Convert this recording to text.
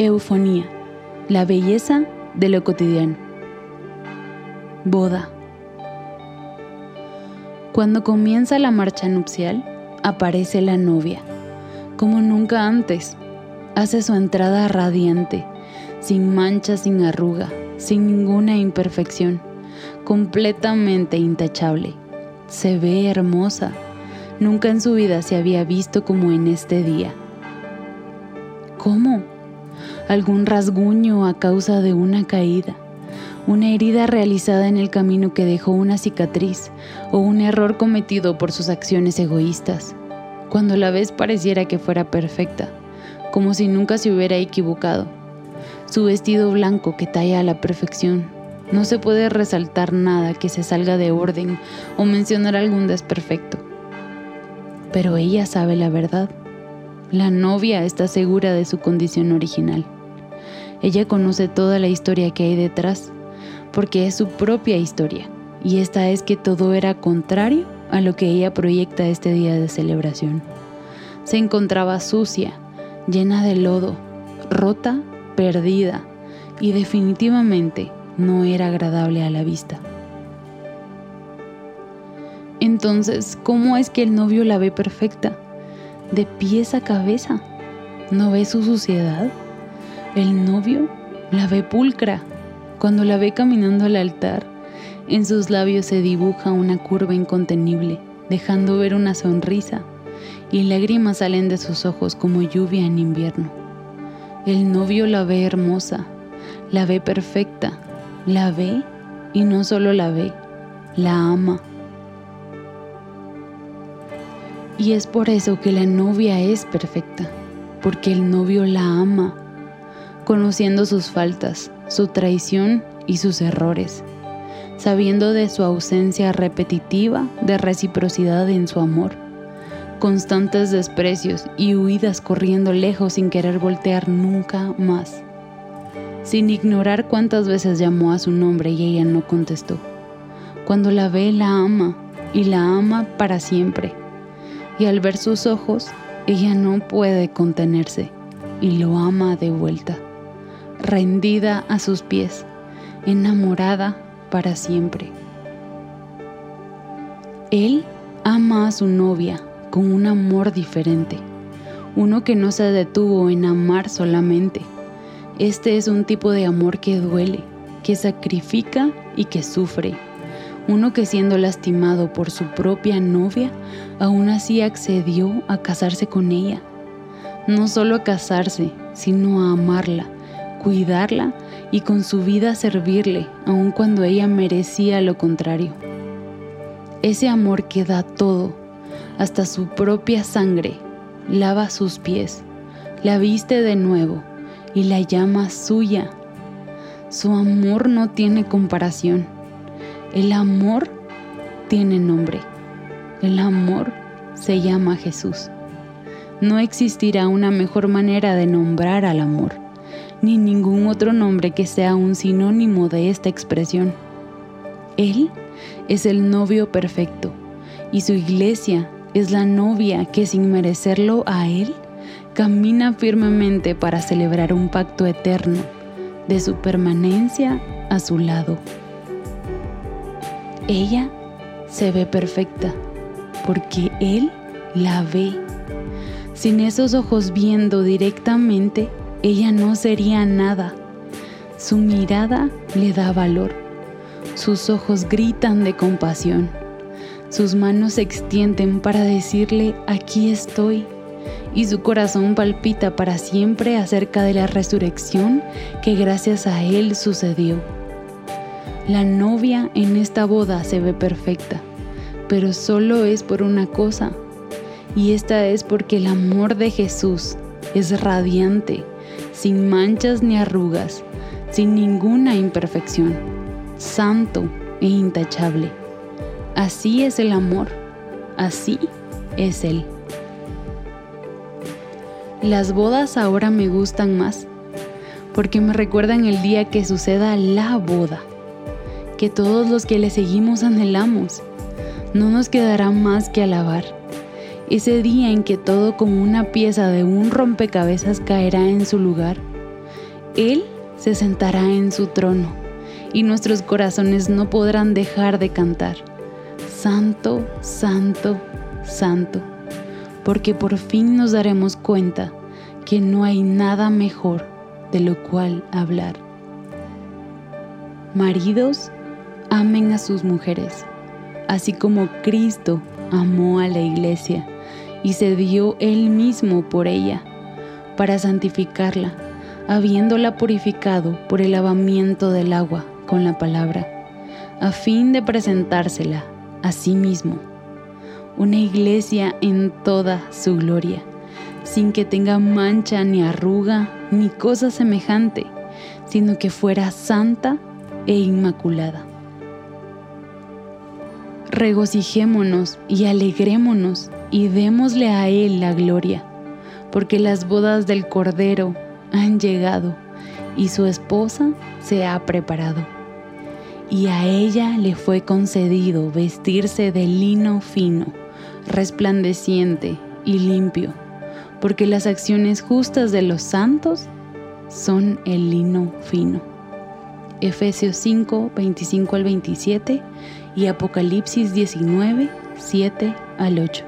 Eufonía, la belleza de lo cotidiano. Boda. Cuando comienza la marcha nupcial, aparece la novia, como nunca antes. Hace su entrada radiante, sin mancha, sin arruga, sin ninguna imperfección, completamente intachable. Se ve hermosa. Nunca en su vida se había visto como en este día. ¿Cómo? Algún rasguño a causa de una caída, una herida realizada en el camino que dejó una cicatriz o un error cometido por sus acciones egoístas. Cuando la ves pareciera que fuera perfecta, como si nunca se hubiera equivocado. Su vestido blanco que talla a la perfección. No se puede resaltar nada que se salga de orden o mencionar algún desperfecto. Pero ella sabe la verdad. La novia está segura de su condición original. Ella conoce toda la historia que hay detrás, porque es su propia historia, y esta es que todo era contrario a lo que ella proyecta este día de celebración. Se encontraba sucia, llena de lodo, rota, perdida, y definitivamente no era agradable a la vista. Entonces, ¿cómo es que el novio la ve perfecta? De pies a cabeza. ¿No ve su suciedad? El novio la ve pulcra. Cuando la ve caminando al altar, en sus labios se dibuja una curva incontenible, dejando ver una sonrisa, y lágrimas salen de sus ojos como lluvia en invierno. El novio la ve hermosa, la ve perfecta, la ve y no solo la ve, la ama. Y es por eso que la novia es perfecta, porque el novio la ama conociendo sus faltas, su traición y sus errores, sabiendo de su ausencia repetitiva de reciprocidad en su amor, constantes desprecios y huidas corriendo lejos sin querer voltear nunca más, sin ignorar cuántas veces llamó a su nombre y ella no contestó. Cuando la ve, la ama y la ama para siempre. Y al ver sus ojos, ella no puede contenerse y lo ama de vuelta rendida a sus pies, enamorada para siempre. Él ama a su novia con un amor diferente, uno que no se detuvo en amar solamente. Este es un tipo de amor que duele, que sacrifica y que sufre. Uno que siendo lastimado por su propia novia, aún así accedió a casarse con ella. No solo a casarse, sino a amarla cuidarla y con su vida servirle, aun cuando ella merecía lo contrario. Ese amor que da todo, hasta su propia sangre, lava sus pies, la viste de nuevo y la llama suya. Su amor no tiene comparación. El amor tiene nombre. El amor se llama Jesús. No existirá una mejor manera de nombrar al amor ni ningún otro nombre que sea un sinónimo de esta expresión. Él es el novio perfecto y su iglesia es la novia que sin merecerlo a Él camina firmemente para celebrar un pacto eterno de su permanencia a su lado. Ella se ve perfecta porque Él la ve. Sin esos ojos viendo directamente, ella no sería nada. Su mirada le da valor. Sus ojos gritan de compasión. Sus manos se extienden para decirle, aquí estoy. Y su corazón palpita para siempre acerca de la resurrección que gracias a él sucedió. La novia en esta boda se ve perfecta, pero solo es por una cosa, y esta es porque el amor de Jesús es radiante sin manchas ni arrugas, sin ninguna imperfección, santo e intachable. Así es el amor, así es Él. Las bodas ahora me gustan más, porque me recuerdan el día que suceda la boda, que todos los que le seguimos anhelamos. No nos quedará más que alabar ese día en que todo como una pieza de un rompecabezas caerá en su lugar, Él se sentará en su trono y nuestros corazones no podrán dejar de cantar. Santo, santo, santo, porque por fin nos daremos cuenta que no hay nada mejor de lo cual hablar. Maridos, amen a sus mujeres, así como Cristo amó a la iglesia y se dio él mismo por ella, para santificarla, habiéndola purificado por el lavamiento del agua con la palabra, a fin de presentársela a sí mismo, una iglesia en toda su gloria, sin que tenga mancha ni arruga ni cosa semejante, sino que fuera santa e inmaculada. Regocijémonos y alegrémonos y démosle a Él la gloria, porque las bodas del Cordero han llegado y su esposa se ha preparado. Y a ella le fue concedido vestirse de lino fino, resplandeciente y limpio, porque las acciones justas de los santos son el lino fino. Efesios 5, 25 al 27 y Apocalipsis 19, 7 al 8.